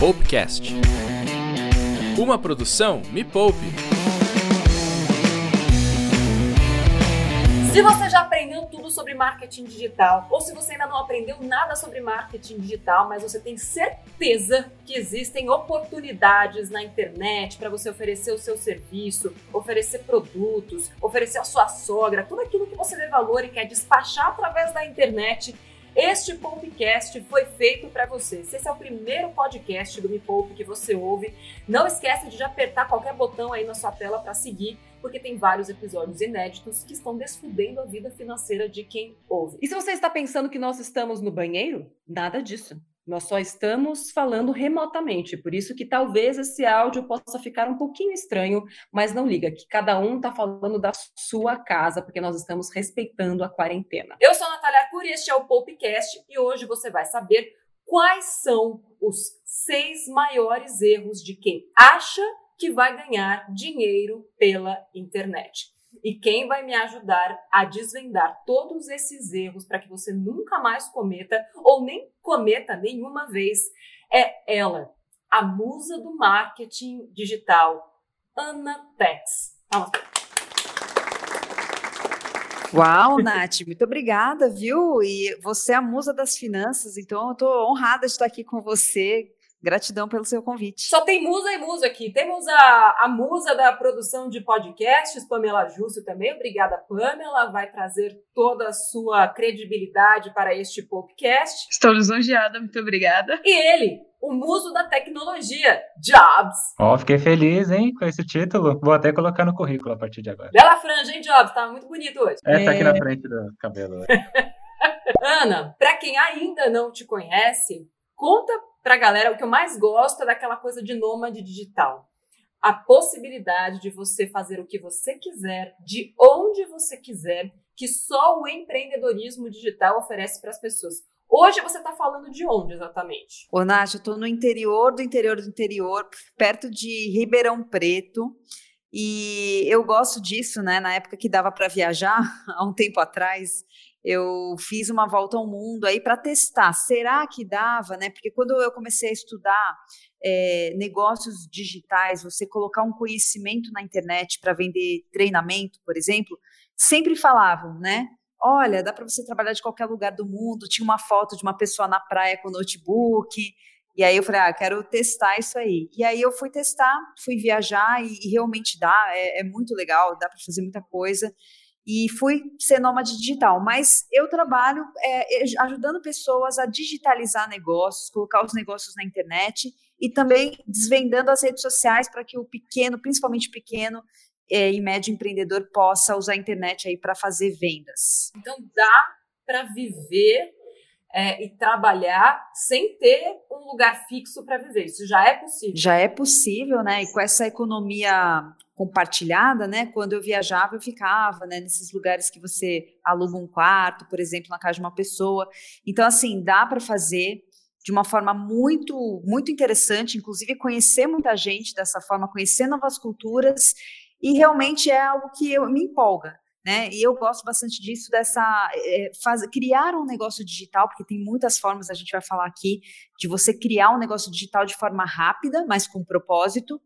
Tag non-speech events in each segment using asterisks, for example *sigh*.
Poupecast. Uma produção Me Poupe. Se você já aprendeu tudo sobre marketing digital, ou se você ainda não aprendeu nada sobre marketing digital, mas você tem certeza que existem oportunidades na internet para você oferecer o seu serviço, oferecer produtos, oferecer a sua sogra, tudo aquilo que você dê valor e quer despachar através da internet, este podcast foi feito para você. Se esse é o primeiro podcast do Me Poupe que você ouve, não esqueça de apertar qualquer botão aí na sua tela para seguir, porque tem vários episódios inéditos que estão desfudendo a vida financeira de quem ouve. E se você está pensando que nós estamos no banheiro, nada disso. Nós só estamos falando remotamente, por isso que talvez esse áudio possa ficar um pouquinho estranho, mas não liga, que cada um está falando da sua casa, porque nós estamos respeitando a quarentena. Eu sou a Natália Arcuri, este é o Popcast, e hoje você vai saber quais são os seis maiores erros de quem acha que vai ganhar dinheiro pela internet. E quem vai me ajudar a desvendar todos esses erros para que você nunca mais cometa ou nem cometa nenhuma vez é ela, a musa do marketing digital, Ana Tex. Uau, Nath, muito obrigada, viu? E você é a musa das finanças, então eu estou honrada de estar aqui com você. Gratidão pelo seu convite. Só tem musa e musa aqui. Temos a, a musa da produção de podcasts, Pamela Júcio também. Obrigada, Pamela. Vai trazer toda a sua credibilidade para este podcast. Estou lisonjeada, muito obrigada. E ele, o muso da tecnologia, Jobs. Ó, oh, fiquei feliz, hein, com esse título. Vou até colocar no currículo a partir de agora. Bela franja, hein, Jobs? Tá muito bonito hoje. É, tá aqui na frente do cabelo. *laughs* Ana, para quem ainda não te conhece, conta para a galera, o que eu mais gosto é daquela coisa de nômade digital. A possibilidade de você fazer o que você quiser, de onde você quiser, que só o empreendedorismo digital oferece para as pessoas. Hoje você está falando de onde exatamente? Ô, Nath, eu estou no interior do interior do interior, perto de Ribeirão Preto. E eu gosto disso, né? Na época que dava para viajar, *laughs* há um tempo atrás, eu fiz uma volta ao mundo aí para testar, será que dava, né? Porque quando eu comecei a estudar é, negócios digitais, você colocar um conhecimento na internet para vender treinamento, por exemplo, sempre falavam, né? Olha, dá para você trabalhar de qualquer lugar do mundo. Tinha uma foto de uma pessoa na praia com notebook. E aí eu falei, ah, quero testar isso aí. E aí eu fui testar, fui viajar e, e realmente dá, é, é muito legal, dá para fazer muita coisa e fui ser nômade digital. Mas eu trabalho é, ajudando pessoas a digitalizar negócios, colocar os negócios na internet e também desvendando as redes sociais para que o pequeno, principalmente o pequeno é, e médio empreendedor, possa usar a internet aí para fazer vendas. Então dá para viver é, e trabalhar sem ter um lugar fixo para viver. Isso já é possível. Já é possível, né? E com essa economia compartilhada, né? Quando eu viajava, eu ficava, né? Nesses lugares que você aluga um quarto, por exemplo, na casa de uma pessoa. Então, assim, dá para fazer de uma forma muito, muito interessante, inclusive conhecer muita gente dessa forma, conhecer novas culturas, e realmente é algo que eu, me empolga né? E eu gosto bastante disso, dessa é, faz, criar um negócio digital, porque tem muitas formas, a gente vai falar aqui, de você criar um negócio digital de forma rápida, mas com propósito,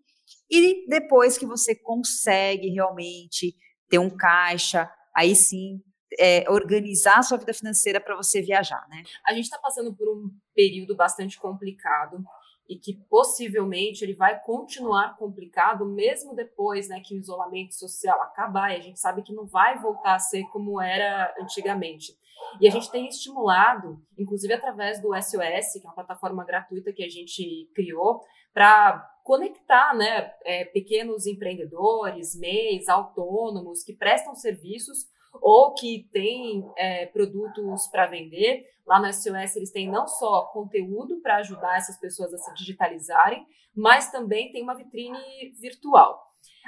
e depois que você consegue realmente ter um caixa, aí sim é, organizar a sua vida financeira para você viajar, né? A gente está passando por um período bastante complicado e que possivelmente ele vai continuar complicado mesmo depois né, que o isolamento social acabar, e a gente sabe que não vai voltar a ser como era antigamente. E a gente tem estimulado, inclusive através do SOS, que é uma plataforma gratuita que a gente criou, para conectar né, é, pequenos empreendedores, MEIs, autônomos que prestam serviços ou que têm é, produtos para vender. Lá no SOS eles têm não só conteúdo para ajudar essas pessoas a se digitalizarem, mas também tem uma vitrine virtual.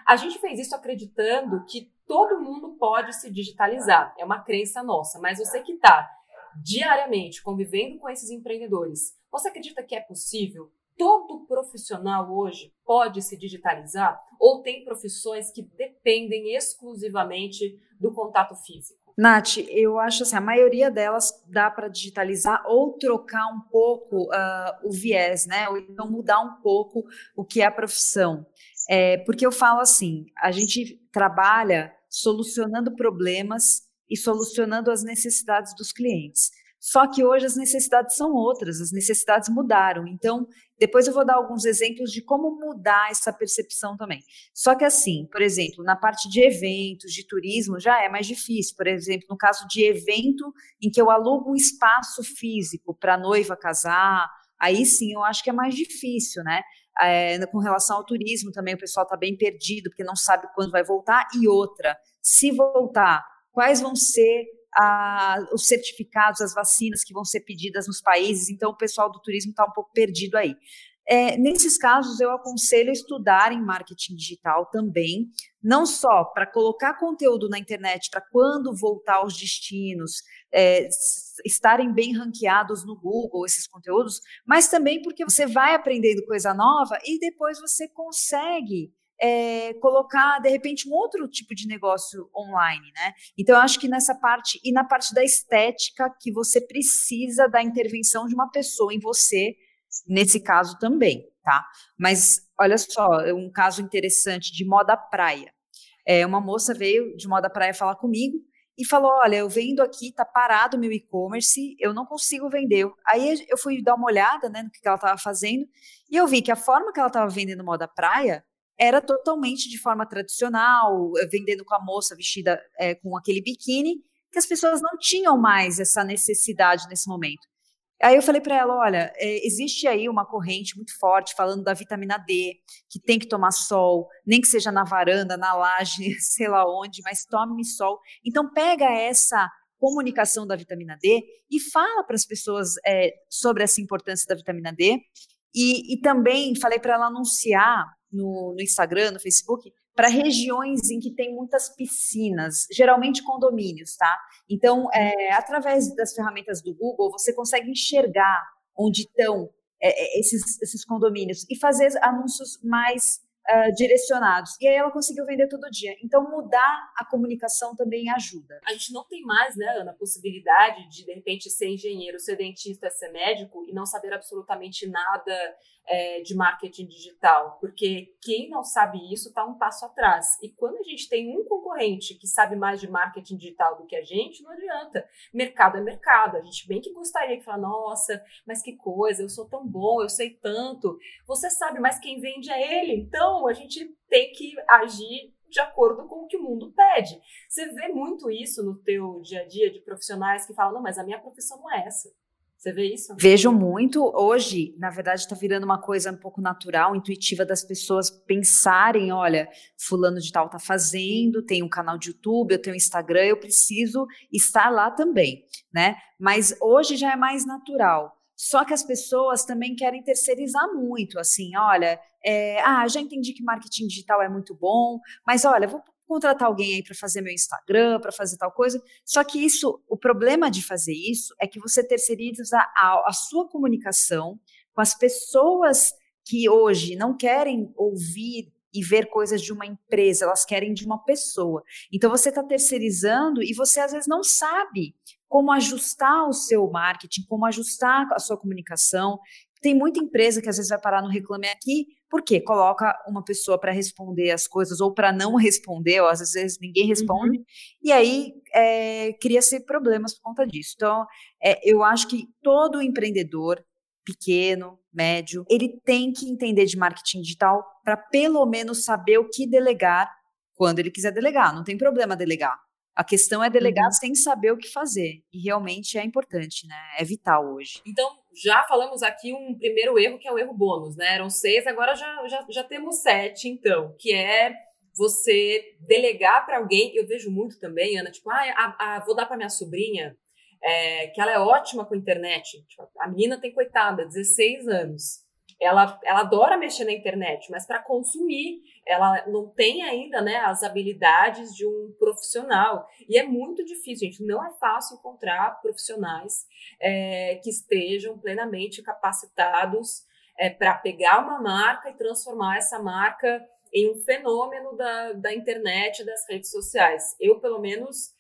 A gente fez isso acreditando que todo mundo pode se digitalizar, é uma crença nossa, mas você que está diariamente convivendo com esses empreendedores, você acredita que é possível? todo profissional hoje pode se digitalizar ou tem profissões que dependem exclusivamente do contato físico? Nath, eu acho assim, a maioria delas dá para digitalizar ou trocar um pouco uh, o viés, né? Ou então mudar um pouco o que é a profissão. É, porque eu falo assim, a gente trabalha solucionando problemas e solucionando as necessidades dos clientes. Só que hoje as necessidades são outras, as necessidades mudaram. Então, depois eu vou dar alguns exemplos de como mudar essa percepção também. Só que assim, por exemplo, na parte de eventos, de turismo, já é mais difícil. Por exemplo, no caso de evento em que eu alugo um espaço físico para noiva casar, aí sim eu acho que é mais difícil, né? É, com relação ao turismo também, o pessoal está bem perdido, porque não sabe quando vai voltar. E outra, se voltar, quais vão ser a, os certificados, as vacinas que vão ser pedidas nos países, então o pessoal do turismo está um pouco perdido aí. É, nesses casos, eu aconselho estudar em marketing digital também, não só para colocar conteúdo na internet, para quando voltar aos destinos, é, estarem bem ranqueados no Google, esses conteúdos, mas também porque você vai aprendendo coisa nova e depois você consegue é, colocar, de repente, um outro tipo de negócio online, né? Então, eu acho que nessa parte, e na parte da estética, que você precisa da intervenção de uma pessoa em você, nesse caso também, tá? Mas, olha só, um caso interessante de moda praia. É, uma moça veio de moda praia falar comigo e falou: Olha, eu vendo aqui, tá parado meu e-commerce, eu não consigo vender. Aí eu fui dar uma olhada né, no que ela estava fazendo e eu vi que a forma que ela estava vendendo moda praia era totalmente de forma tradicional, vendendo com a moça vestida é, com aquele biquíni, que as pessoas não tinham mais essa necessidade nesse momento. Aí eu falei para ela, olha, é, existe aí uma corrente muito forte falando da vitamina D, que tem que tomar sol, nem que seja na varanda, na laje, *laughs* sei lá onde, mas tome sol. Então pega essa comunicação da vitamina D e fala para as pessoas é, sobre essa importância da vitamina D. E, e também falei para ela anunciar no, no Instagram, no Facebook, para regiões em que tem muitas piscinas, geralmente condomínios, tá? Então, é, através das ferramentas do Google, você consegue enxergar onde estão é, é esses, esses condomínios e fazer anúncios mais uh, direcionados. E aí ela conseguiu vender todo dia. Então, mudar a comunicação também ajuda. A gente não tem mais, né, Ana, a possibilidade de, de repente, ser engenheiro, ser dentista, ser médico e não saber absolutamente nada é, de marketing digital, porque quem não sabe isso está um passo atrás. E quando a gente tem um concorrente que sabe mais de marketing digital do que a gente, não adianta. Mercado é mercado. A gente bem que gostaria de falar, nossa, mas que coisa, eu sou tão bom, eu sei tanto. Você sabe, mas quem vende é ele. Então a gente tem que agir de acordo com o que o mundo pede. Você vê muito isso no teu dia a dia de profissionais que falam, não, mas a minha profissão não é essa. Você vê isso? Vejo muito. Hoje, na verdade, está virando uma coisa um pouco natural, intuitiva das pessoas pensarem: olha, fulano de tal está fazendo, tem um canal de YouTube, eu tenho um Instagram, eu preciso estar lá também, né? Mas hoje já é mais natural. Só que as pessoas também querem terceirizar muito, assim, olha, é, ah, já entendi que marketing digital é muito bom, mas olha, vou contratar alguém aí para fazer meu Instagram, para fazer tal coisa. Só que isso, o problema de fazer isso é que você terceiriza a, a sua comunicação com as pessoas que hoje não querem ouvir e ver coisas de uma empresa, elas querem de uma pessoa. Então você está terceirizando e você às vezes não sabe como ajustar o seu marketing, como ajustar a sua comunicação. Tem muita empresa que às vezes vai parar no Reclame Aqui, porque coloca uma pessoa para responder as coisas ou para não responder, ou às vezes ninguém responde, uhum. e aí é, cria-se problemas por conta disso. Então, é, eu acho que todo empreendedor, pequeno, médio, ele tem que entender de marketing digital para pelo menos saber o que delegar quando ele quiser delegar. Não tem problema delegar. A questão é delegar uhum. sem saber o que fazer. E realmente é importante, né? É vital hoje. Então, já falamos aqui um primeiro erro, que é o erro bônus, né? Eram seis, agora já, já, já temos sete, então, que é você delegar para alguém. Eu vejo muito também, Ana, tipo, ah, a, a, vou dar para minha sobrinha, é, que ela é ótima com a internet. Tipo, a menina tem, coitada, 16 anos ela, ela adora mexer na internet, mas para consumir, ela não tem ainda né, as habilidades de um profissional. E é muito difícil, gente. Não é fácil encontrar profissionais é, que estejam plenamente capacitados é, para pegar uma marca e transformar essa marca em um fenômeno da, da internet, das redes sociais. Eu, pelo menos,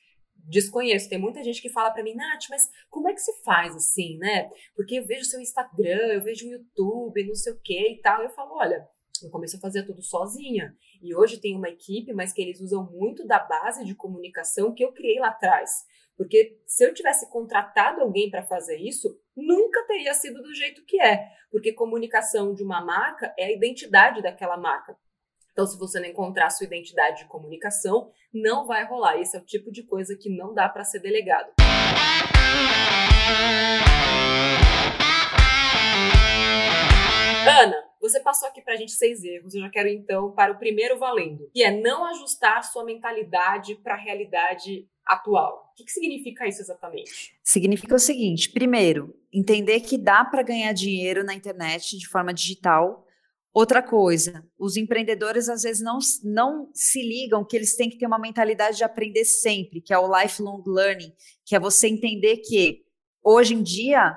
desconheço. Tem muita gente que fala para mim, Nath, mas como é que se faz assim, né? Porque eu vejo seu Instagram, eu vejo o YouTube, não sei o que e tal. Eu falo, olha, eu comecei a fazer tudo sozinha. E hoje tem uma equipe, mas que eles usam muito da base de comunicação que eu criei lá atrás. Porque se eu tivesse contratado alguém para fazer isso, nunca teria sido do jeito que é. Porque comunicação de uma marca é a identidade daquela marca. Então, se você não encontrar sua identidade de comunicação, não vai rolar. Esse é o tipo de coisa que não dá para ser delegado. Ana, você passou aqui para a gente seis erros. Eu já quero então para o primeiro valendo, que é não ajustar sua mentalidade para a realidade atual. O que, que significa isso exatamente? Significa o seguinte: primeiro, entender que dá para ganhar dinheiro na internet de forma digital. Outra coisa, os empreendedores às vezes não, não se ligam que eles têm que ter uma mentalidade de aprender sempre, que é o lifelong learning, que é você entender que hoje em dia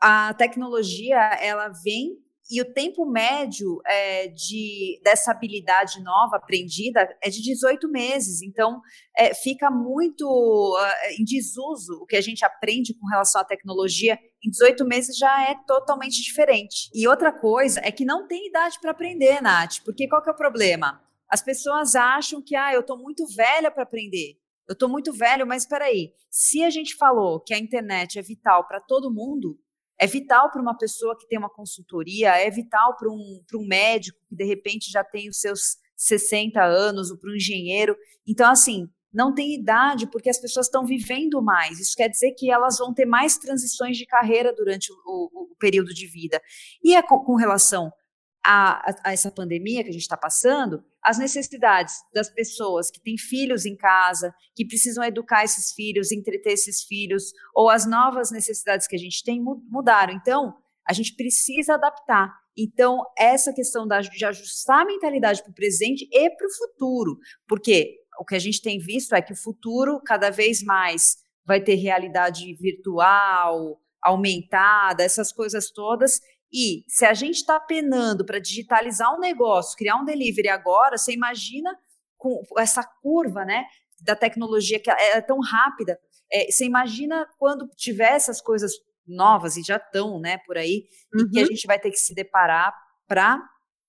a tecnologia ela vem e o tempo médio é, de, dessa habilidade nova aprendida é de 18 meses. Então, é, fica muito uh, em desuso o que a gente aprende com relação à tecnologia. Em 18 meses já é totalmente diferente. E outra coisa é que não tem idade para aprender, Nath, porque qual que é o problema? As pessoas acham que, ah, eu estou muito velha para aprender. Eu estou muito velho, mas espera aí. Se a gente falou que a internet é vital para todo mundo, é vital para uma pessoa que tem uma consultoria, é vital para um, um médico que de repente já tem os seus 60 anos, ou para um engenheiro. Então, assim, não tem idade porque as pessoas estão vivendo mais. Isso quer dizer que elas vão ter mais transições de carreira durante o, o, o período de vida. E é com, com relação a, a, essa pandemia que a gente está passando, as necessidades das pessoas que têm filhos em casa, que precisam educar esses filhos, entreter esses filhos, ou as novas necessidades que a gente tem mudaram. Então, a gente precisa adaptar. Então, essa questão da, de ajustar a mentalidade para o presente e para o futuro, porque o que a gente tem visto é que o futuro cada vez mais vai ter realidade virtual, aumentada, essas coisas todas, e se a gente está penando para digitalizar um negócio, criar um delivery agora, você imagina com essa curva, né, da tecnologia que é tão rápida. É, você imagina quando tiver essas coisas novas e já estão, né, por aí, uhum. e que a uhum. gente vai ter que se deparar para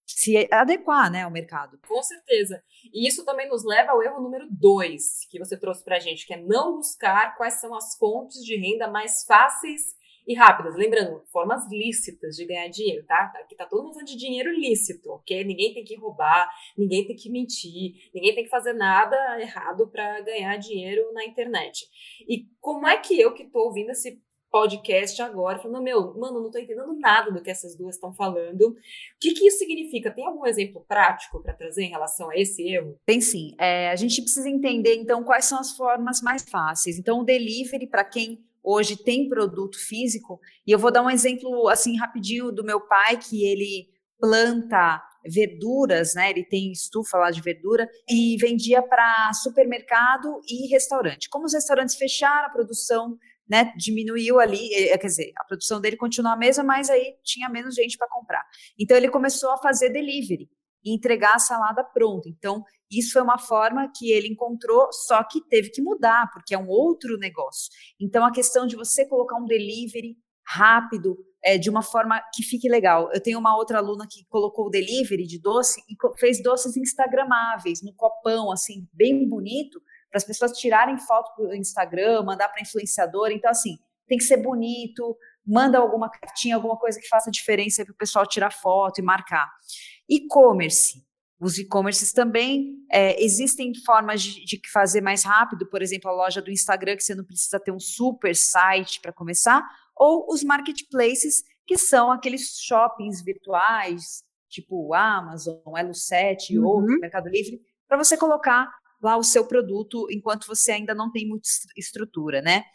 se adequar, né, ao mercado. Com certeza. E isso também nos leva ao erro número dois que você trouxe para a gente, que é não buscar quais são as fontes de renda mais fáceis e rápidas. Lembrando, formas lícitas de ganhar dinheiro, tá? Aqui tá todo mundo falando de dinheiro lícito, ok? Ninguém tem que roubar, ninguém tem que mentir, ninguém tem que fazer nada errado para ganhar dinheiro na internet. E como é que eu que tô ouvindo esse podcast agora, falando, meu, mano, não tô entendendo nada do que essas duas estão falando. O que, que isso significa? Tem algum exemplo prático para trazer em relação a esse erro? Tem sim. É, a gente precisa entender, então, quais são as formas mais fáceis. Então, o delivery, para quem hoje tem produto físico. E eu vou dar um exemplo assim rapidinho do meu pai que ele planta verduras, né? Ele tem estufa lá de verdura e vendia para supermercado e restaurante. Como os restaurantes fecharam a produção, né, diminuiu ali, eh, quer dizer, a produção dele continua a mesma, mas aí tinha menos gente para comprar. Então ele começou a fazer delivery e entregar a salada pronta. Então isso foi uma forma que ele encontrou, só que teve que mudar, porque é um outro negócio. Então, a questão de você colocar um delivery rápido, é, de uma forma que fique legal. Eu tenho uma outra aluna que colocou o delivery de doce e fez doces instagramáveis, no copão, assim, bem bonito, para as pessoas tirarem foto para o Instagram, mandar para influenciador. Então, assim, tem que ser bonito, manda alguma cartinha, alguma coisa que faça diferença para o pessoal tirar foto e marcar. E-commerce os e-commerces também é, existem formas de, de, fazer mais rápido, por exemplo, a loja do Instagram, que você não precisa ter um super site para começar, ou os marketplaces, que são aqueles shoppings virtuais, tipo o Amazon, Elo7 uhum. ou Mercado Livre, para você colocar lá o seu produto enquanto você ainda não tem muita estrutura, né?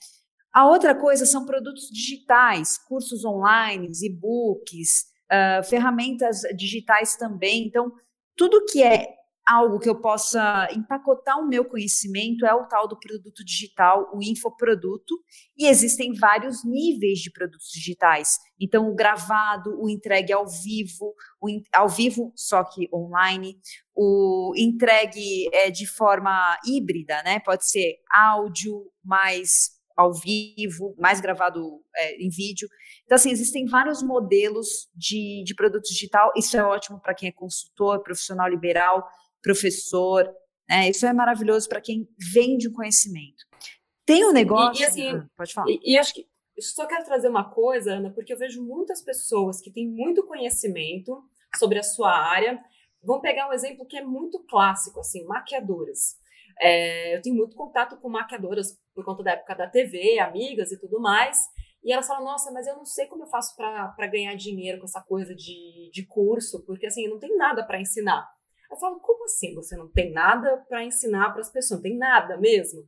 A outra coisa são produtos digitais, cursos online, e-books, uh, ferramentas digitais também. Então, tudo que é algo que eu possa empacotar o meu conhecimento é o tal do produto digital, o infoproduto, e existem vários níveis de produtos digitais. Então, o gravado, o entregue ao vivo, o in, ao vivo, só que online, o entregue é, de forma híbrida, né? Pode ser áudio mais ao vivo, mais gravado é, em vídeo. Então, assim, existem vários modelos de, de produto digital. Isso é ótimo para quem é consultor, profissional liberal, professor. Né? Isso é maravilhoso para quem vende o conhecimento. Tem um negócio. E, e assim, ah, pode falar. E, e acho que só quero trazer uma coisa, Ana, porque eu vejo muitas pessoas que têm muito conhecimento sobre a sua área. Vamos pegar um exemplo que é muito clássico, assim, maquiadoras. É, eu tenho muito contato com maquiadoras por conta da época da TV, amigas e tudo mais. E elas falam, nossa, mas eu não sei como eu faço para ganhar dinheiro com essa coisa de, de curso, porque assim, não tem nada para ensinar. Eu falo, como assim você não tem nada para ensinar para as pessoas? Não tem nada mesmo?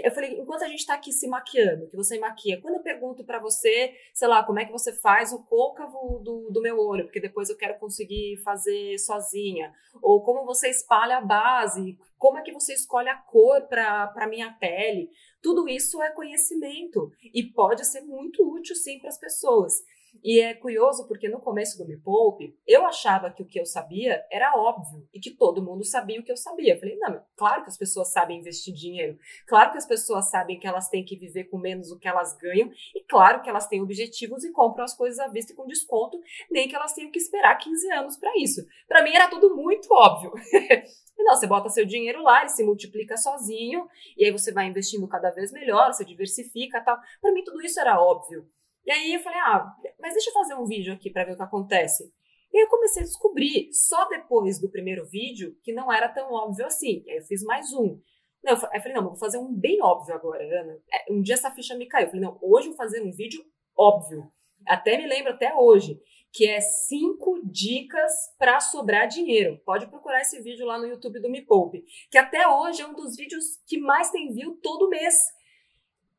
Eu falei, enquanto a gente está aqui se maquiando, que você maquia, quando eu pergunto para você, sei lá, como é que você faz o côncavo do, do meu olho, porque depois eu quero conseguir fazer sozinha, ou como você espalha a base, como é que você escolhe a cor para minha pele, tudo isso é conhecimento e pode ser muito útil sim para as pessoas. E é curioso porque no começo do Me Poupe, eu achava que o que eu sabia era óbvio e que todo mundo sabia o que eu sabia. Eu falei, não, claro que as pessoas sabem investir dinheiro, claro que as pessoas sabem que elas têm que viver com menos do que elas ganham e claro que elas têm objetivos e compram as coisas à vista e com desconto, nem que elas tenham que esperar 15 anos para isso. Para mim era tudo muito óbvio. *laughs* Não, você bota seu dinheiro lá, ele se multiplica sozinho, e aí você vai investindo cada vez melhor, você diversifica tal. Para mim, tudo isso era óbvio. E aí eu falei, ah, mas deixa eu fazer um vídeo aqui para ver o que acontece. E eu comecei a descobrir, só depois do primeiro vídeo, que não era tão óbvio assim. Aí eu fiz mais um. Não, eu falei, não, vou fazer um bem óbvio agora, Ana. É, um dia essa ficha me caiu. Eu falei, não, hoje eu vou fazer um vídeo óbvio. Até me lembro até hoje, que é cinco dicas para sobrar dinheiro. Pode procurar esse vídeo lá no YouTube do Me Poupe, que até hoje é um dos vídeos que mais tem view todo mês.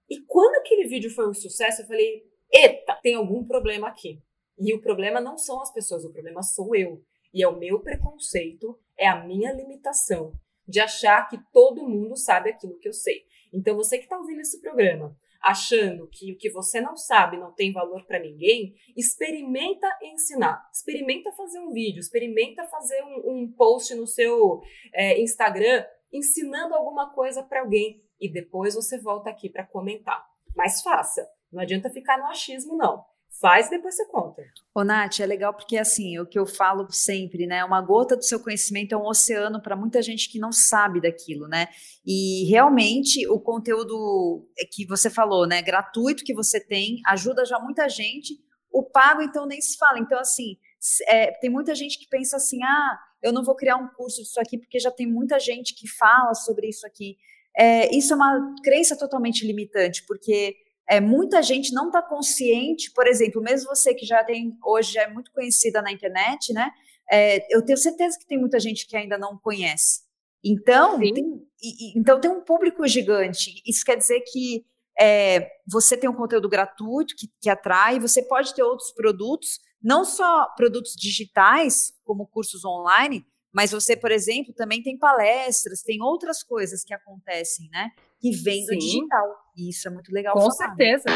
E quando aquele vídeo foi um sucesso, eu falei, eita, tem algum problema aqui. E o problema não são as pessoas, o problema sou eu. E é o meu preconceito, é a minha limitação de achar que todo mundo sabe aquilo que eu sei. Então, você que está ouvindo esse programa, achando que o que você não sabe não tem valor para ninguém, experimenta ensinar. Experimenta fazer um vídeo, experimenta fazer um, um post no seu é, Instagram ensinando alguma coisa para alguém e depois você volta aqui para comentar. Mas faça. Não adianta ficar no achismo, não. Faz e depois você conta. Ô, Nath, é legal porque, assim, o que eu falo sempre, né? Uma gota do seu conhecimento é um oceano para muita gente que não sabe daquilo, né? E realmente o conteúdo que você falou, né? Gratuito que você tem, ajuda já muita gente. O pago, então, nem se fala. Então, assim, é, tem muita gente que pensa assim: ah, eu não vou criar um curso disso aqui porque já tem muita gente que fala sobre isso aqui. É, isso é uma crença totalmente limitante, porque é, muita gente não está consciente, por exemplo, mesmo você que já tem, hoje já é muito conhecida na internet, né? É, eu tenho certeza que tem muita gente que ainda não conhece. Então, tem, e, então tem um público gigante. Isso quer dizer que é, você tem um conteúdo gratuito que, que atrai, você pode ter outros produtos, não só produtos digitais, como cursos online, mas você, por exemplo, também tem palestras, tem outras coisas que acontecem, né? Que vem do digital. E isso é muito legal. Com falar. certeza.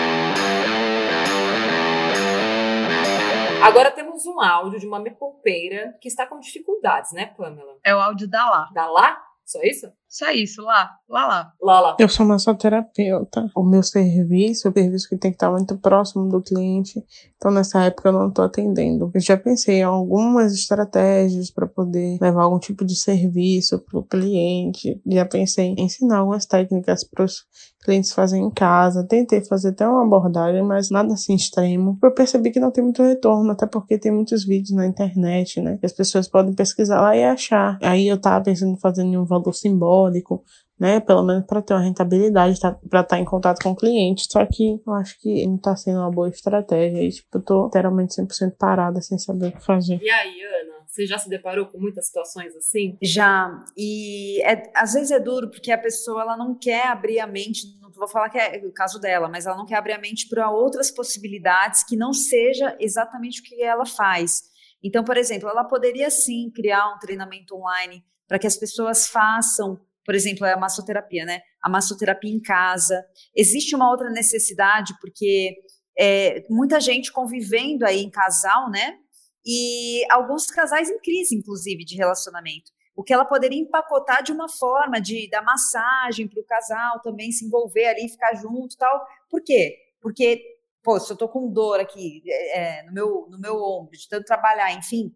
Agora temos um áudio de uma mepolpeira que está com dificuldades, né, Pamela? É o áudio da Lá. Da Lá? Só isso? Só isso, lá, lá, lá. Lá, lá. Eu sou massoterapeuta. O meu serviço, o serviço que tem que estar muito próximo do cliente. Então, nessa época, eu não estou atendendo. Eu já pensei em algumas estratégias para poder levar algum tipo de serviço para o cliente. Já pensei em ensinar algumas técnicas para os clientes fazerem em casa. Tentei fazer até uma abordagem, mas nada assim extremo. Eu percebi que não tem muito retorno, até porque tem muitos vídeos na internet, né? Que as pessoas podem pesquisar lá e achar. Aí eu tava pensando em fazer um valor simbólico simbólico, né? Pelo menos para ter uma rentabilidade, tá, para estar tá em contato com o cliente. Só que eu acho que não está sendo uma boa estratégia. E, tipo, eu tô literalmente 100% parada sem saber o que fazer. E aí, Ana? Você já se deparou com muitas situações assim? Já. E é, às vezes é duro porque a pessoa ela não quer abrir a mente. Não vou falar que é o caso dela, mas ela não quer abrir a mente para outras possibilidades que não seja exatamente o que ela faz. Então, por exemplo, ela poderia sim criar um treinamento online para que as pessoas façam, por exemplo, a massoterapia, né? A massoterapia em casa. Existe uma outra necessidade, porque é, muita gente convivendo aí em casal, né? E alguns casais em crise, inclusive, de relacionamento. O que ela poderia empacotar de uma forma de dar massagem para o casal também se envolver ali, ficar junto tal. Por quê? Porque, pô, se eu tô com dor aqui é, no, meu, no meu ombro, de tanto trabalhar, enfim,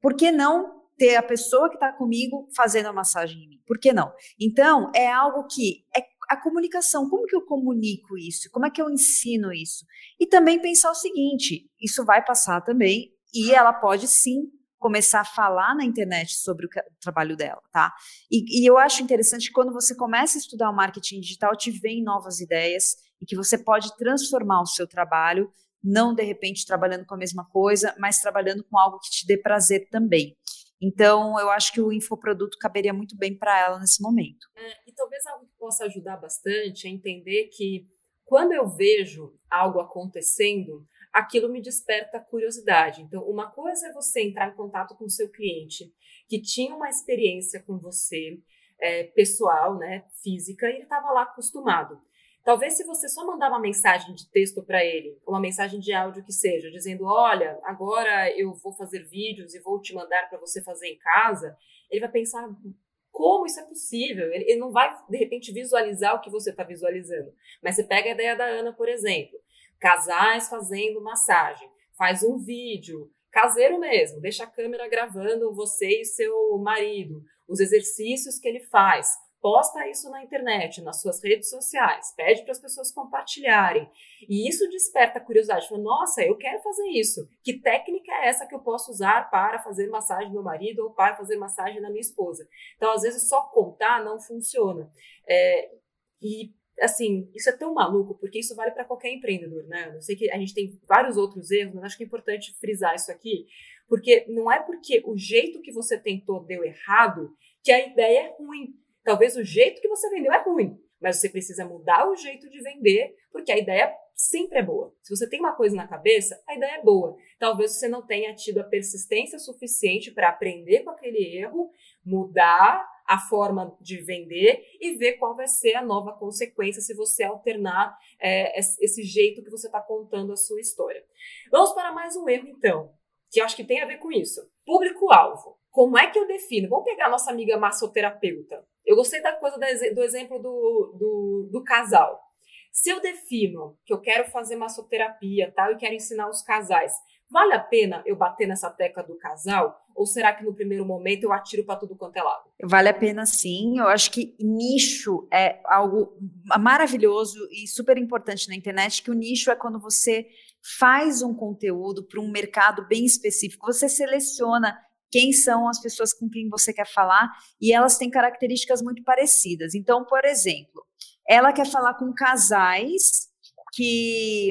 por que não ter a pessoa que está comigo fazendo a massagem em mim? Por que não? Então, é algo que é a comunicação, como que eu comunico isso? Como é que eu ensino isso? E também pensar o seguinte, isso vai passar também e ela pode sim começar a falar na internet sobre o, trabalho dela, tá? E, e, eu acho interessante que quando você começa a estudar o marketing digital, te vem novas ideias e que você pode transformar o seu trabalho, não de repente trabalhando com a mesma coisa, mas trabalhando com algo que te dê prazer também. Então, eu acho que o infoproduto caberia muito bem para ela nesse momento. É, e talvez algo que possa ajudar bastante é entender que quando eu vejo algo acontecendo, aquilo me desperta curiosidade. Então, uma coisa é você entrar em contato com o seu cliente que tinha uma experiência com você é, pessoal, né, física, e ele estava lá acostumado. Talvez se você só mandar uma mensagem de texto para ele, uma mensagem de áudio que seja, dizendo: "Olha, agora eu vou fazer vídeos e vou te mandar para você fazer em casa", ele vai pensar: como isso é possível? Ele, ele não vai de repente visualizar o que você está visualizando. Mas você pega a ideia da Ana, por exemplo casais fazendo massagem, faz um vídeo, caseiro mesmo, deixa a câmera gravando você e seu marido, os exercícios que ele faz, posta isso na internet, nas suas redes sociais, pede para as pessoas compartilharem. E isso desperta curiosidade. Fala, nossa, eu quero fazer isso. Que técnica é essa que eu posso usar para fazer massagem no meu marido ou para fazer massagem na minha esposa? Então, às vezes, só contar não funciona. É, e assim, isso é tão maluco, porque isso vale para qualquer empreendedor, né? Eu sei que a gente tem vários outros erros, mas acho que é importante frisar isso aqui, porque não é porque o jeito que você tentou deu errado que a ideia é ruim. Talvez o jeito que você vendeu é ruim, mas você precisa mudar o jeito de vender, porque a ideia sempre é boa. Se você tem uma coisa na cabeça, a ideia é boa. Talvez você não tenha tido a persistência suficiente para aprender com aquele erro, mudar a forma de vender e ver qual vai ser a nova consequência se você alternar é, esse jeito que você está contando a sua história. Vamos para mais um erro, então, que eu acho que tem a ver com isso. Público-alvo. Como é que eu defino? Vamos pegar a nossa amiga massoterapeuta. Eu gostei da coisa do exemplo do, do, do casal. Se eu defino que eu quero fazer massoterapia tal, e quero ensinar os casais, Vale a pena eu bater nessa tecla do casal? Ou será que no primeiro momento eu atiro para tudo quanto é lado? Vale a pena sim. Eu acho que nicho é algo maravilhoso e super importante na internet, que o nicho é quando você faz um conteúdo para um mercado bem específico. Você seleciona quem são as pessoas com quem você quer falar e elas têm características muito parecidas. Então, por exemplo, ela quer falar com casais que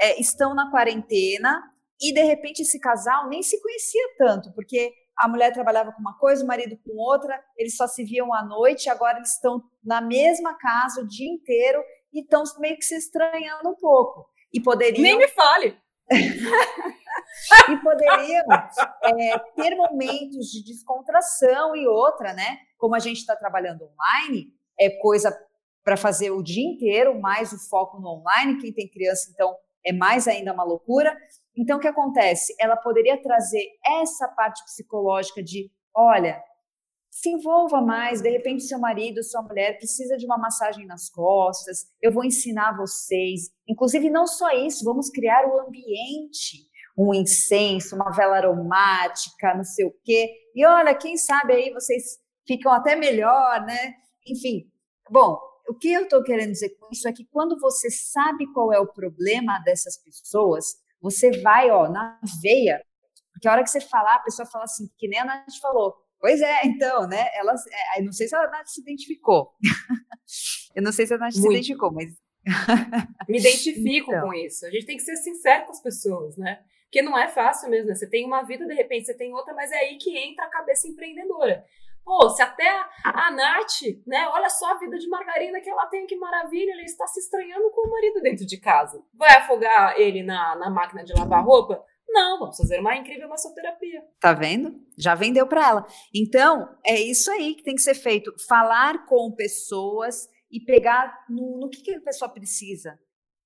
é, estão na quarentena e de repente esse casal nem se conhecia tanto, porque a mulher trabalhava com uma coisa, o marido com outra, eles só se viam à noite, agora eles estão na mesma casa o dia inteiro e estão meio que se estranhando um pouco. E poderiam. Nem me fale! *laughs* e poderiam é, ter momentos de descontração e outra, né? Como a gente está trabalhando online, é coisa para fazer o dia inteiro, mais o foco no online. Quem tem criança, então, é mais ainda uma loucura. Então, o que acontece? Ela poderia trazer essa parte psicológica de, olha, se envolva mais, de repente seu marido, sua mulher precisa de uma massagem nas costas, eu vou ensinar vocês. Inclusive, não só isso, vamos criar o ambiente, um incenso, uma vela aromática, não sei o quê. E olha, quem sabe aí vocês ficam até melhor, né? Enfim, bom, o que eu estou querendo dizer com isso é que quando você sabe qual é o problema dessas pessoas, você vai, ó, na veia, porque a hora que você falar, a pessoa fala assim, que nem a Nath falou. Pois é, então, né? Ela, é, não sei se a Nath se identificou. *laughs* eu não sei se a Nath Muito. se identificou, mas. Me identifico *laughs* então. com isso. A gente tem que ser sincero com as pessoas, né? Porque não é fácil mesmo, né? Você tem uma vida, de repente você tem outra, mas é aí que entra a cabeça empreendedora. Pô, se até a Nath, né? Olha só a vida de margarina que ela tem, que maravilha, ele está se estranhando com o marido dentro de casa. Vai afogar ele na, na máquina de lavar roupa? Não, vamos fazer uma incrível massoterapia. Tá vendo? Já vendeu para ela. Então, é isso aí que tem que ser feito. Falar com pessoas e pegar no, no que, que a pessoa precisa.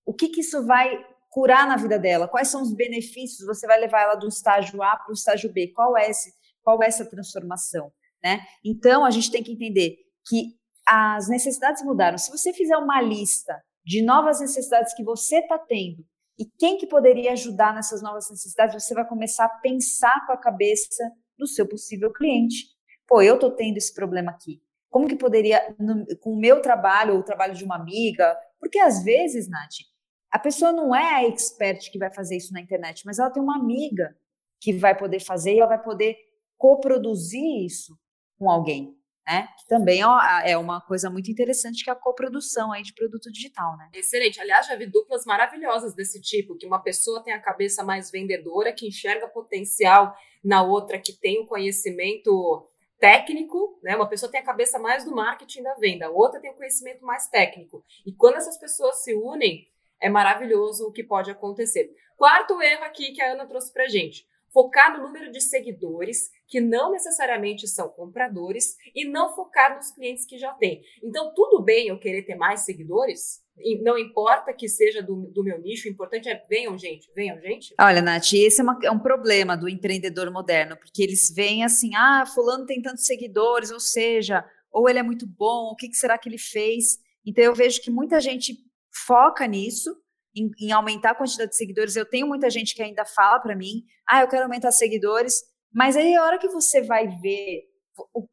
O que, que isso vai curar na vida dela? Quais são os benefícios? Você vai levar ela do estágio A para o estágio B? Qual é, esse, qual é essa transformação? Né? Então, a gente tem que entender que as necessidades mudaram. Se você fizer uma lista de novas necessidades que você está tendo e quem que poderia ajudar nessas novas necessidades, você vai começar a pensar com a cabeça do seu possível cliente. Pô, eu estou tendo esse problema aqui. Como que poderia, no, com o meu trabalho ou o trabalho de uma amiga? Porque às vezes, Nath, a pessoa não é a expert que vai fazer isso na internet, mas ela tem uma amiga que vai poder fazer e ela vai poder coproduzir isso com alguém né? Que também é uma coisa muito interessante que é a coprodução aí de produto digital, né? Excelente. Aliás, já vi duplas maravilhosas desse tipo, que uma pessoa tem a cabeça mais vendedora, que enxerga potencial na outra que tem o conhecimento técnico, né? Uma pessoa tem a cabeça mais do marketing da venda, a outra tem o conhecimento mais técnico. E quando essas pessoas se unem, é maravilhoso o que pode acontecer. Quarto erro aqui que a Ana trouxe pra gente focar no número de seguidores que não necessariamente são compradores e não focar nos clientes que já têm. Então, tudo bem eu querer ter mais seguidores, não importa que seja do, do, meu nicho, o importante é venham, gente, venham, gente. Olha, Nath, esse é, uma, é, um problema do empreendedor moderno, porque eles veem assim, ah, fulano tem tantos seguidores, ou seja, ou ele é muito bom, o que, que será que ele fez? Então eu vejo que muita gente foca nisso, em, em, aumentar a quantidade de seguidores. Eu tenho muita gente que ainda fala para mim, ah, eu quero aumentar seguidores, mas aí a hora que você vai ver,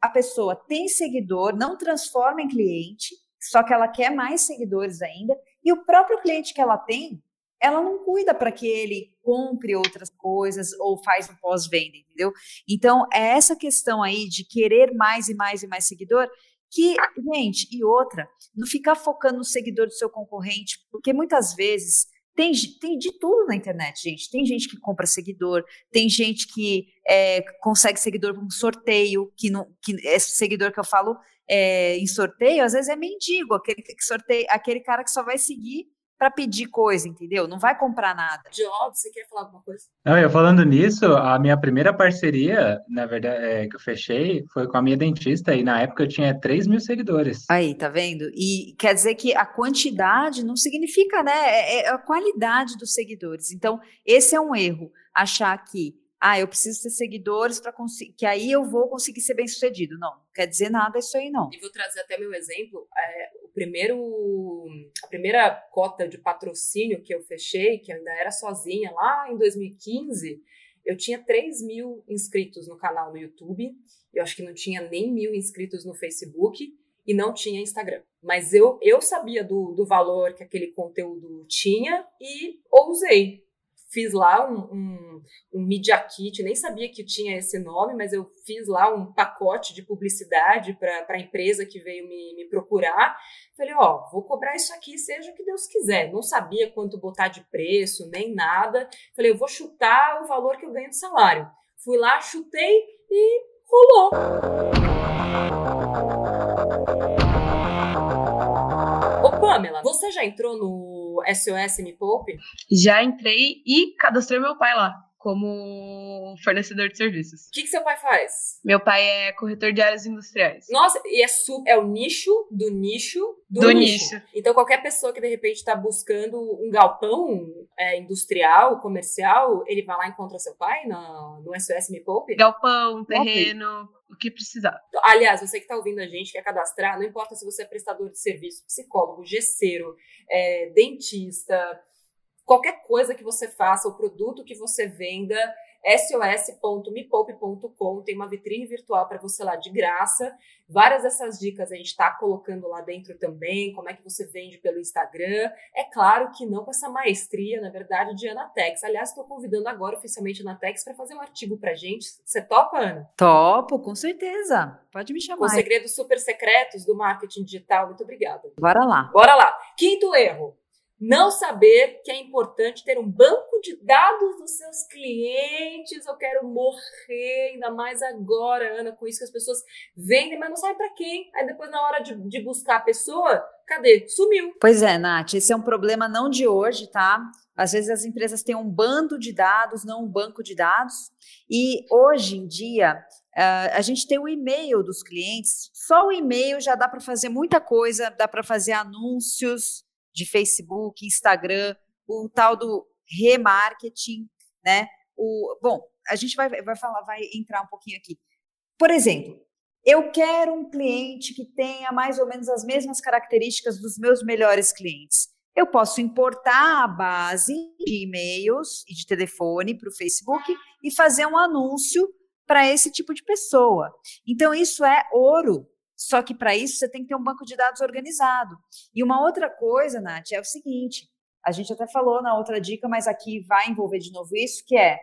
a pessoa tem seguidor, não transforma em cliente, só que ela quer mais seguidores ainda, e o próprio cliente que ela tem, ela não cuida para que ele compre outras coisas ou faz um pós-venda, entendeu? Então, é essa questão aí de querer mais e mais e mais seguidor que, gente, e outra, não ficar focando no seguidor do seu concorrente, porque muitas vezes tem, tem de tudo na internet, gente. Tem gente que compra seguidor, tem gente que é, consegue seguidor com sorteio, que, não, que esse seguidor que eu falo é, em sorteio, às vezes é mendigo, aquele que sorteia, aquele cara que só vai seguir para pedir coisa, entendeu? Não vai comprar nada. Jobs, você quer falar alguma coisa? Não, eu falando nisso, a minha primeira parceria, na verdade, é, que eu fechei, foi com a minha dentista, e na época eu tinha 3 mil seguidores. Aí, tá vendo? E quer dizer que a quantidade não significa, né? É, é a qualidade dos seguidores. Então, esse é um erro, achar que ah, eu preciso ter seguidores para conseguir, que aí eu vou conseguir ser bem sucedido. Não, não quer dizer nada isso aí não. E vou trazer até meu exemplo. É, o primeiro, a primeira cota de patrocínio que eu fechei, que eu ainda era sozinha lá em 2015, eu tinha 3 mil inscritos no canal no YouTube. Eu acho que não tinha nem mil inscritos no Facebook e não tinha Instagram. Mas eu, eu sabia do, do valor que aquele conteúdo tinha e ousei fiz lá um, um, um Media Kit, nem sabia que tinha esse nome, mas eu fiz lá um pacote de publicidade para a empresa que veio me, me procurar. Falei, ó, vou cobrar isso aqui, seja o que Deus quiser. Não sabia quanto botar de preço, nem nada. Falei, eu vou chutar o valor que eu ganho de salário. Fui lá, chutei e rolou. Ô, Pamela, você já entrou no SOS Me Poupe? Já entrei e cadastrei meu pai lá como fornecedor de serviços. O que, que seu pai faz? Meu pai é corretor de áreas industriais. Nossa, e é, é o nicho do nicho do, do nicho. nicho. Então, qualquer pessoa que de repente está buscando um galpão é, industrial, comercial, ele vai lá e encontra seu pai no, no SOS Me Poupe? Galpão, terreno, o que precisar. Aliás, você que está ouvindo a gente, quer cadastrar, não importa se você é prestador de serviço, psicólogo, gesseiro, é, dentista, qualquer coisa que você faça, o produto que você venda, sos.mepoupe.com, tem uma vitrine virtual para você lá de graça. Várias dessas dicas a gente está colocando lá dentro também, como é que você vende pelo Instagram. É claro que não com essa maestria, na verdade, de Anatex. Aliás, estou convidando agora oficialmente a Anatex para fazer um artigo para gente. Você topa, Ana? Topo, com certeza. Pode me chamar. Com segredos super secretos do marketing digital. Muito obrida. Bora lá. Bora lá. Quinto erro não saber que é importante ter um banco de dados dos seus clientes. Eu quero morrer, ainda mais agora, Ana, com isso que as pessoas vendem, mas não sabem para quem. Aí depois, na hora de, de, buscar a pessoa, cadê? Sumiu. Pois é, Nath, esse é um problema não de hoje, tá? Às vezes as empresas têm um bando de dados, não um banco de dados. E hoje em dia, uh, a gente tem o e-mail dos clientes. Só o e-mail já dá para fazer muita coisa, dá para fazer anúncios de Facebook, Instagram, o tal do remarketing, né? O, bom, a gente vai, vai falar, vai entrar um pouquinho aqui. Por exemplo, eu quero um cliente que tenha mais ou menos as mesmas características dos meus melhores clientes eu posso importar a base de e-mails e de telefone para o Facebook e fazer um anúncio para esse tipo de pessoa. Então, isso é ouro. Só que para isso você tem que ter um banco de dados organizado. E uma outra coisa, Nath, é o seguinte: a gente até falou na outra dica, mas aqui vai envolver de novo isso, que é,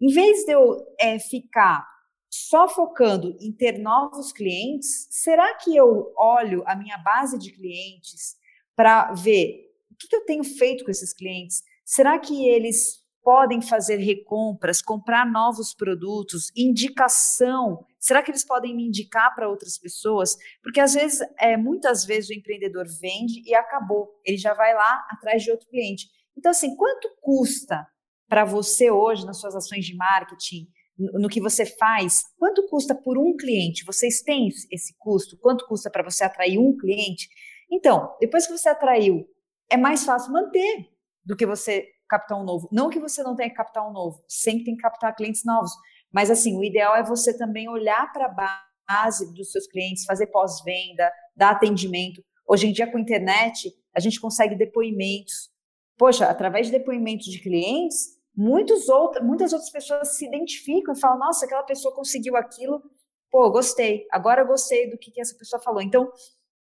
em vez de eu é, ficar só focando em ter novos clientes, será que eu olho a minha base de clientes para ver que, que eu tenho feito com esses clientes? Será que eles podem fazer recompras, comprar novos produtos, indicação? Será que eles podem me indicar para outras pessoas? Porque às vezes, é, muitas vezes o empreendedor vende e acabou, ele já vai lá atrás de outro cliente. Então, assim, quanto custa para você hoje nas suas ações de marketing, no, que você faz? Quanto custa por um cliente? Vocês têm esse custo? Quanto custa para você atrair um cliente? Então, depois que você atraiu é mais fácil manter do que você captar um novo. Não que você não tenha que captar um novo, sempre tem que captar clientes novos. Mas assim, o ideal é você também olhar para a base dos seus clientes, fazer pós-venda, dar atendimento. Hoje em dia, com a internet, a gente consegue depoimentos. Poxa, através de depoimentos de clientes, muitos outros, muitas outras pessoas se identificam e falam: nossa, aquela pessoa conseguiu aquilo, pô, gostei, agora eu gostei do que, que essa pessoa falou. Então,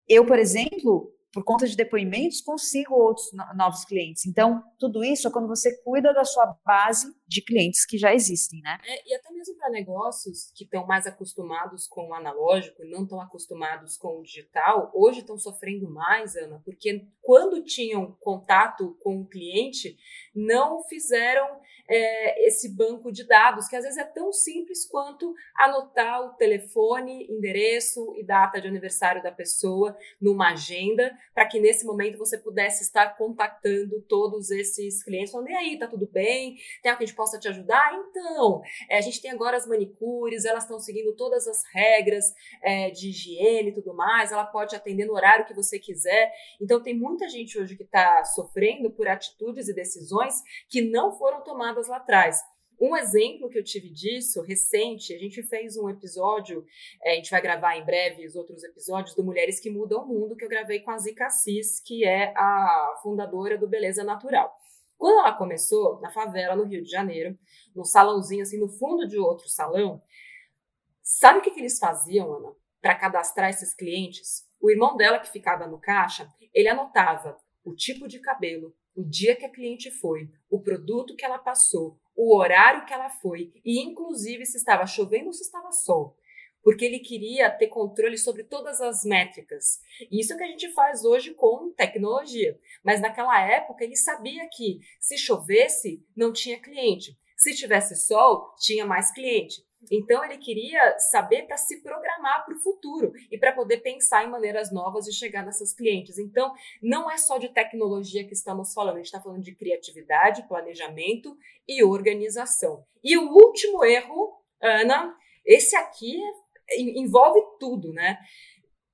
eu, por exemplo, por conta de depoimentos, consigo outros novos clientes. Então, tudo isso é quando você cuida da sua base de clientes que já existem, né? É, e até mesmo para negócios que estão mais acostumados com o analógico e não estão acostumados com o digital, hoje estão sofrendo mais, Ana, porque quando tinham contato com o cliente, não fizeram é, esse banco de dados, que às vezes é tão simples quanto anotar o telefone, endereço e data de aniversário da pessoa numa agenda, para que nesse momento você pudesse estar contactando todos esses clientes, falando, e aí, tá tudo bem? Tem algo que a gente possa te ajudar? Então, é, a gente tem agora as manicures, elas estão seguindo todas as regras é, de higiene e tudo mais, ela pode atender no horário que você quiser. Então, tem muita gente hoje que está sofrendo por atitudes e decisões que não foram tomadas lá atrás. Um exemplo que eu tive disso, recente, a gente fez um episódio, é, a gente vai gravar em breve os outros episódios do Mulheres que Mudam o Mundo, que eu gravei com a Zica Cis, que é a fundadora do Beleza Natural. Quando ela começou, na favela, no Rio de Janeiro, no salãozinho, assim, no fundo de outro salão, sabe o que, que eles faziam, Ana, para cadastrar esses clientes? O irmão dela, que ficava no caixa, ele anotava o tipo de cabelo, o dia que a cliente foi, o produto que ela passou, o horário que ela foi e, inclusive, se estava chovendo ou se estava sol. Porque ele queria ter controle sobre todas as métricas. Isso é o que a gente faz hoje com tecnologia. Mas naquela época ele sabia que se chovesse, não tinha cliente. Se tivesse sol, tinha mais cliente. Então ele queria saber para se programar para o futuro e para poder pensar em maneiras novas de chegar nessas clientes. Então não é só de tecnologia que estamos falando, a gente está falando de criatividade, planejamento e organização. E o último erro, Ana, esse aqui é, envolve tudo, né?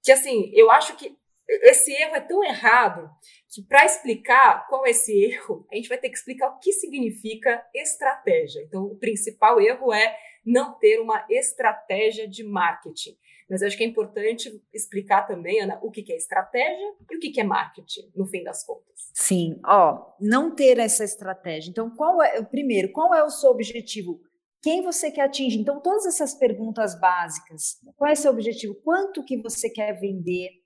Que assim, eu acho que esse erro é tão errado que para explicar qual é esse erro, a gente vai ter que explicar o que significa estratégia. Então, o principal erro é não ter uma estratégia de marketing. Mas eu acho que é importante explicar também, Ana, o que é estratégia e o que é marketing, no fim das contas. Sim, ó, não ter essa estratégia. Então, qual é, primeiro, qual é o seu objetivo? Quem você quer atingir? Então, todas essas perguntas básicas. Qual é o seu objetivo? Quanto que você quer vender?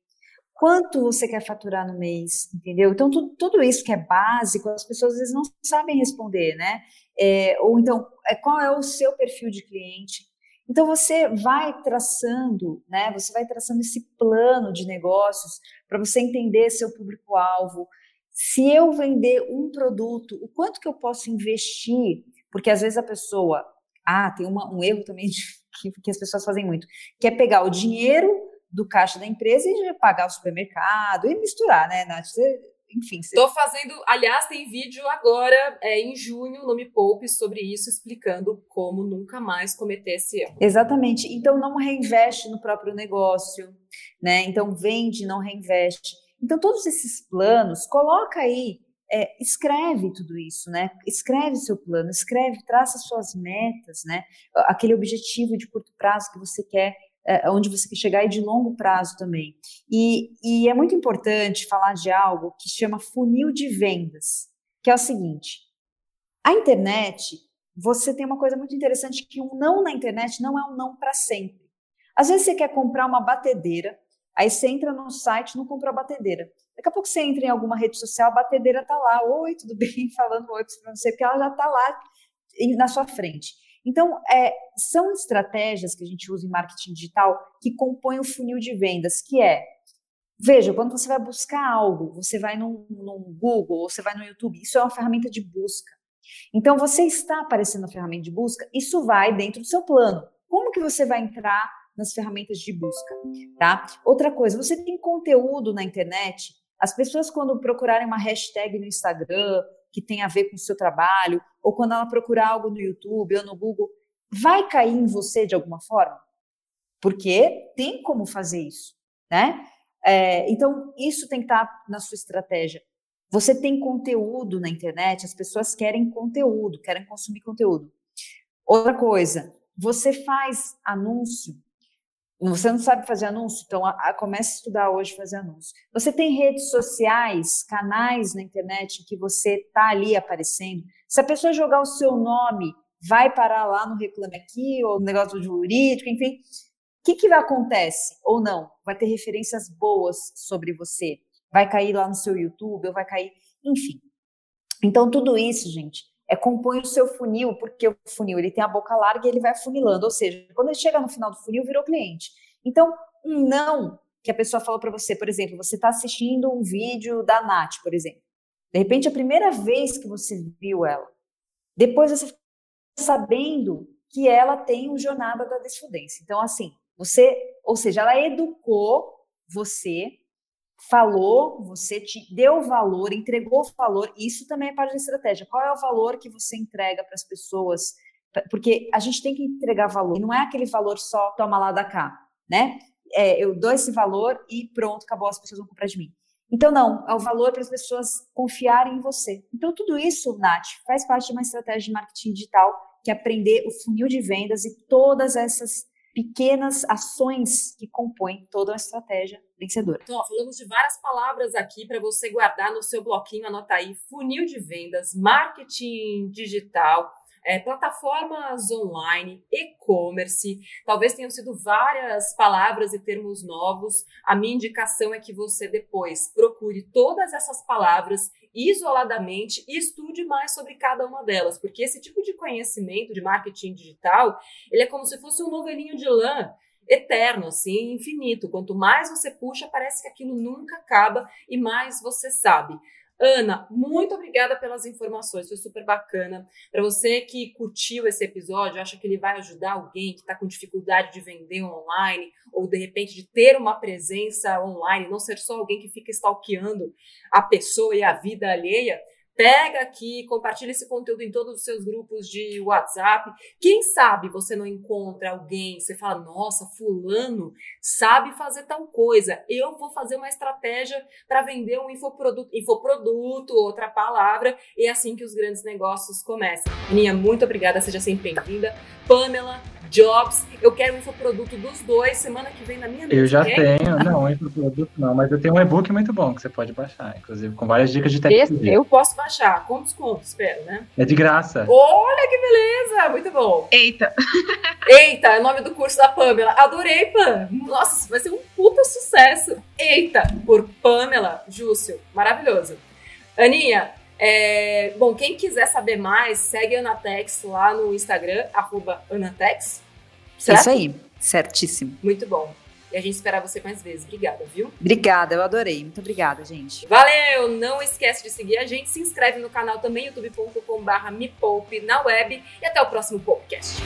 Quanto você quer faturar no mês? Entendeu? Então, tudo, tudo isso que é básico, as pessoas às vezes não sabem responder, né? É, ou então, é, qual é o seu perfil de cliente? Então você vai traçando, né? Você vai traçando esse plano de negócios para você entender seu público-alvo. Se eu vender um produto, o quanto que eu posso investir? Porque às vezes a pessoa, ah, tem uma, um erro também de, *laughs* que, que as pessoas fazem muito, que é pegar o dinheiro do caixa da empresa e pagar o supermercado e misturar, né, Nath? Você enfim. Você... Tô fazendo, aliás, tem vídeo agora, é, em junho, no Me Poupe, sobre isso, explicando como nunca mais cometer esse erro. Exatamente. Então, não reinveste no próprio negócio, né? Então, vende, não reinveste. Então, todos esses planos, coloca aí, é, escreve tudo isso, né? Escreve seu plano, escreve, traça suas metas, né? Aquele objetivo de curto prazo que você quer é, onde você quer chegar e de longo prazo também. E, e é muito importante falar de algo que chama funil de vendas, que é o seguinte: a internet, você tem uma coisa muito interessante que um não na internet não é um não para sempre. Às vezes você quer comprar uma batedeira, aí você entra no site não comprou a batedeira. Daqui a pouco você entra em alguma rede social, a batedeira está lá. Oi, tudo bem? *laughs* Falando oi para você, porque ela já está lá na sua frente. Então, é, são estratégias que a gente usa em marketing digital que compõem o funil de vendas, que é, veja, quando você vai buscar algo, você vai no, no Google ou você vai no YouTube, isso é uma ferramenta de busca. Então, você está aparecendo na ferramenta de busca, isso vai dentro do seu plano. Como que você vai entrar nas ferramentas de busca, tá? Outra coisa, você tem conteúdo na internet, as pessoas quando procurarem uma hashtag no Instagram que tem a ver com o seu trabalho, ou quando ela procurar algo no YouTube ou no Google, vai cair em você de alguma forma? Porque tem como fazer isso, né? É, então, isso tem que estar na sua estratégia. Você tem conteúdo na internet, as pessoas querem conteúdo, querem consumir conteúdo. Outra coisa, você faz anúncio você não sabe fazer anúncio? Então, a, a, comece a estudar hoje fazer anúncio. Você tem redes sociais, canais na internet em que você está ali aparecendo. Se a pessoa jogar o seu nome, vai parar lá no Reclame Aqui, ou no negócio jurídico, enfim. O que, que acontece? Ou não? Vai ter referências boas sobre você. Vai cair lá no seu YouTube, ou vai cair. Enfim. Então, tudo isso, gente, é compõe o seu funil, porque o funil ele tem a boca larga e ele vai funilando, ou seja, quando ele chega no final do funil, virou cliente. Então, um não que a pessoa falou para você, por exemplo, você está assistindo um vídeo da Nath, por exemplo. De repente, a primeira vez que você viu ela, depois você fica sabendo que ela tem o Jornada da Desfudência. Então, assim, você, ou seja, ela educou você falou, você te deu valor, entregou valor, isso também é parte da estratégia. Qual é o valor que você entrega para as pessoas? Porque a gente tem que entregar valor, e não é aquele valor só toma lá da cá, né? É, eu dou esse valor e pronto, acabou, as pessoas vão comprar de mim. Então, não, é o valor para as pessoas confiarem em você. Então, tudo isso, Nath, faz parte de uma estratégia de marketing digital, que é aprender o funil de vendas e todas essas pequenas ações que compõem toda a estratégia vencedora. Então, ó, falamos de várias palavras aqui para você guardar no seu bloquinho, anotar aí: funil de vendas, marketing digital, é, plataformas online, e-commerce. Talvez tenham sido várias palavras e termos novos. A minha indicação é que você depois procure todas essas palavras isoladamente e estude mais sobre cada uma delas, porque esse tipo de conhecimento de marketing digital, ele é como se fosse um novelinho de lã eterno, assim, infinito. Quanto mais você puxa, parece que aquilo nunca acaba e mais você sabe. Ana, muito obrigada pelas informações, foi super bacana. Para você que curtiu esse episódio, acha que ele vai ajudar alguém que está com dificuldade de vender online ou de repente de ter uma presença online, não ser só alguém que fica stalkeando a pessoa e a vida alheia, Pega aqui, compartilha esse conteúdo em todos os seus grupos de WhatsApp. Quem sabe você não encontra alguém, você fala, nossa, fulano sabe fazer tal coisa. Eu vou fazer uma estratégia para vender um infoproduto, infoproduto, outra palavra, e é assim que os grandes negócios começam. Aninha, muito obrigada, seja sempre bem-vinda. Pamela, Jobs. Eu quero um infoproduto dos dois semana que vem na minha Eu já tenho, não, um infoproduto não, mas eu tenho um e-book muito bom que você pode baixar, inclusive com várias dicas de tecnologia. Eu posso baixar, com desconto, espero, né? É de graça. Olha que beleza, muito bom. Eita. *laughs* Eita, é o nome do curso da Pamela. Adorei, Pam. Nossa, vai ser um puta sucesso. Eita, por Pamela Júcio. Maravilhoso. Aninha, é, bom, quem quiser saber mais, segue a Anatex lá no Instagram, arroba Anatex. Certo? Isso aí, certíssimo. Muito bom. E a gente espera você mais vezes. Obrigada, viu? Obrigada, eu adorei. Muito obrigada, gente. Valeu! Não esquece de seguir a gente. Se inscreve no canal também, youtube.com.br me poupe na web. E até o próximo podcast.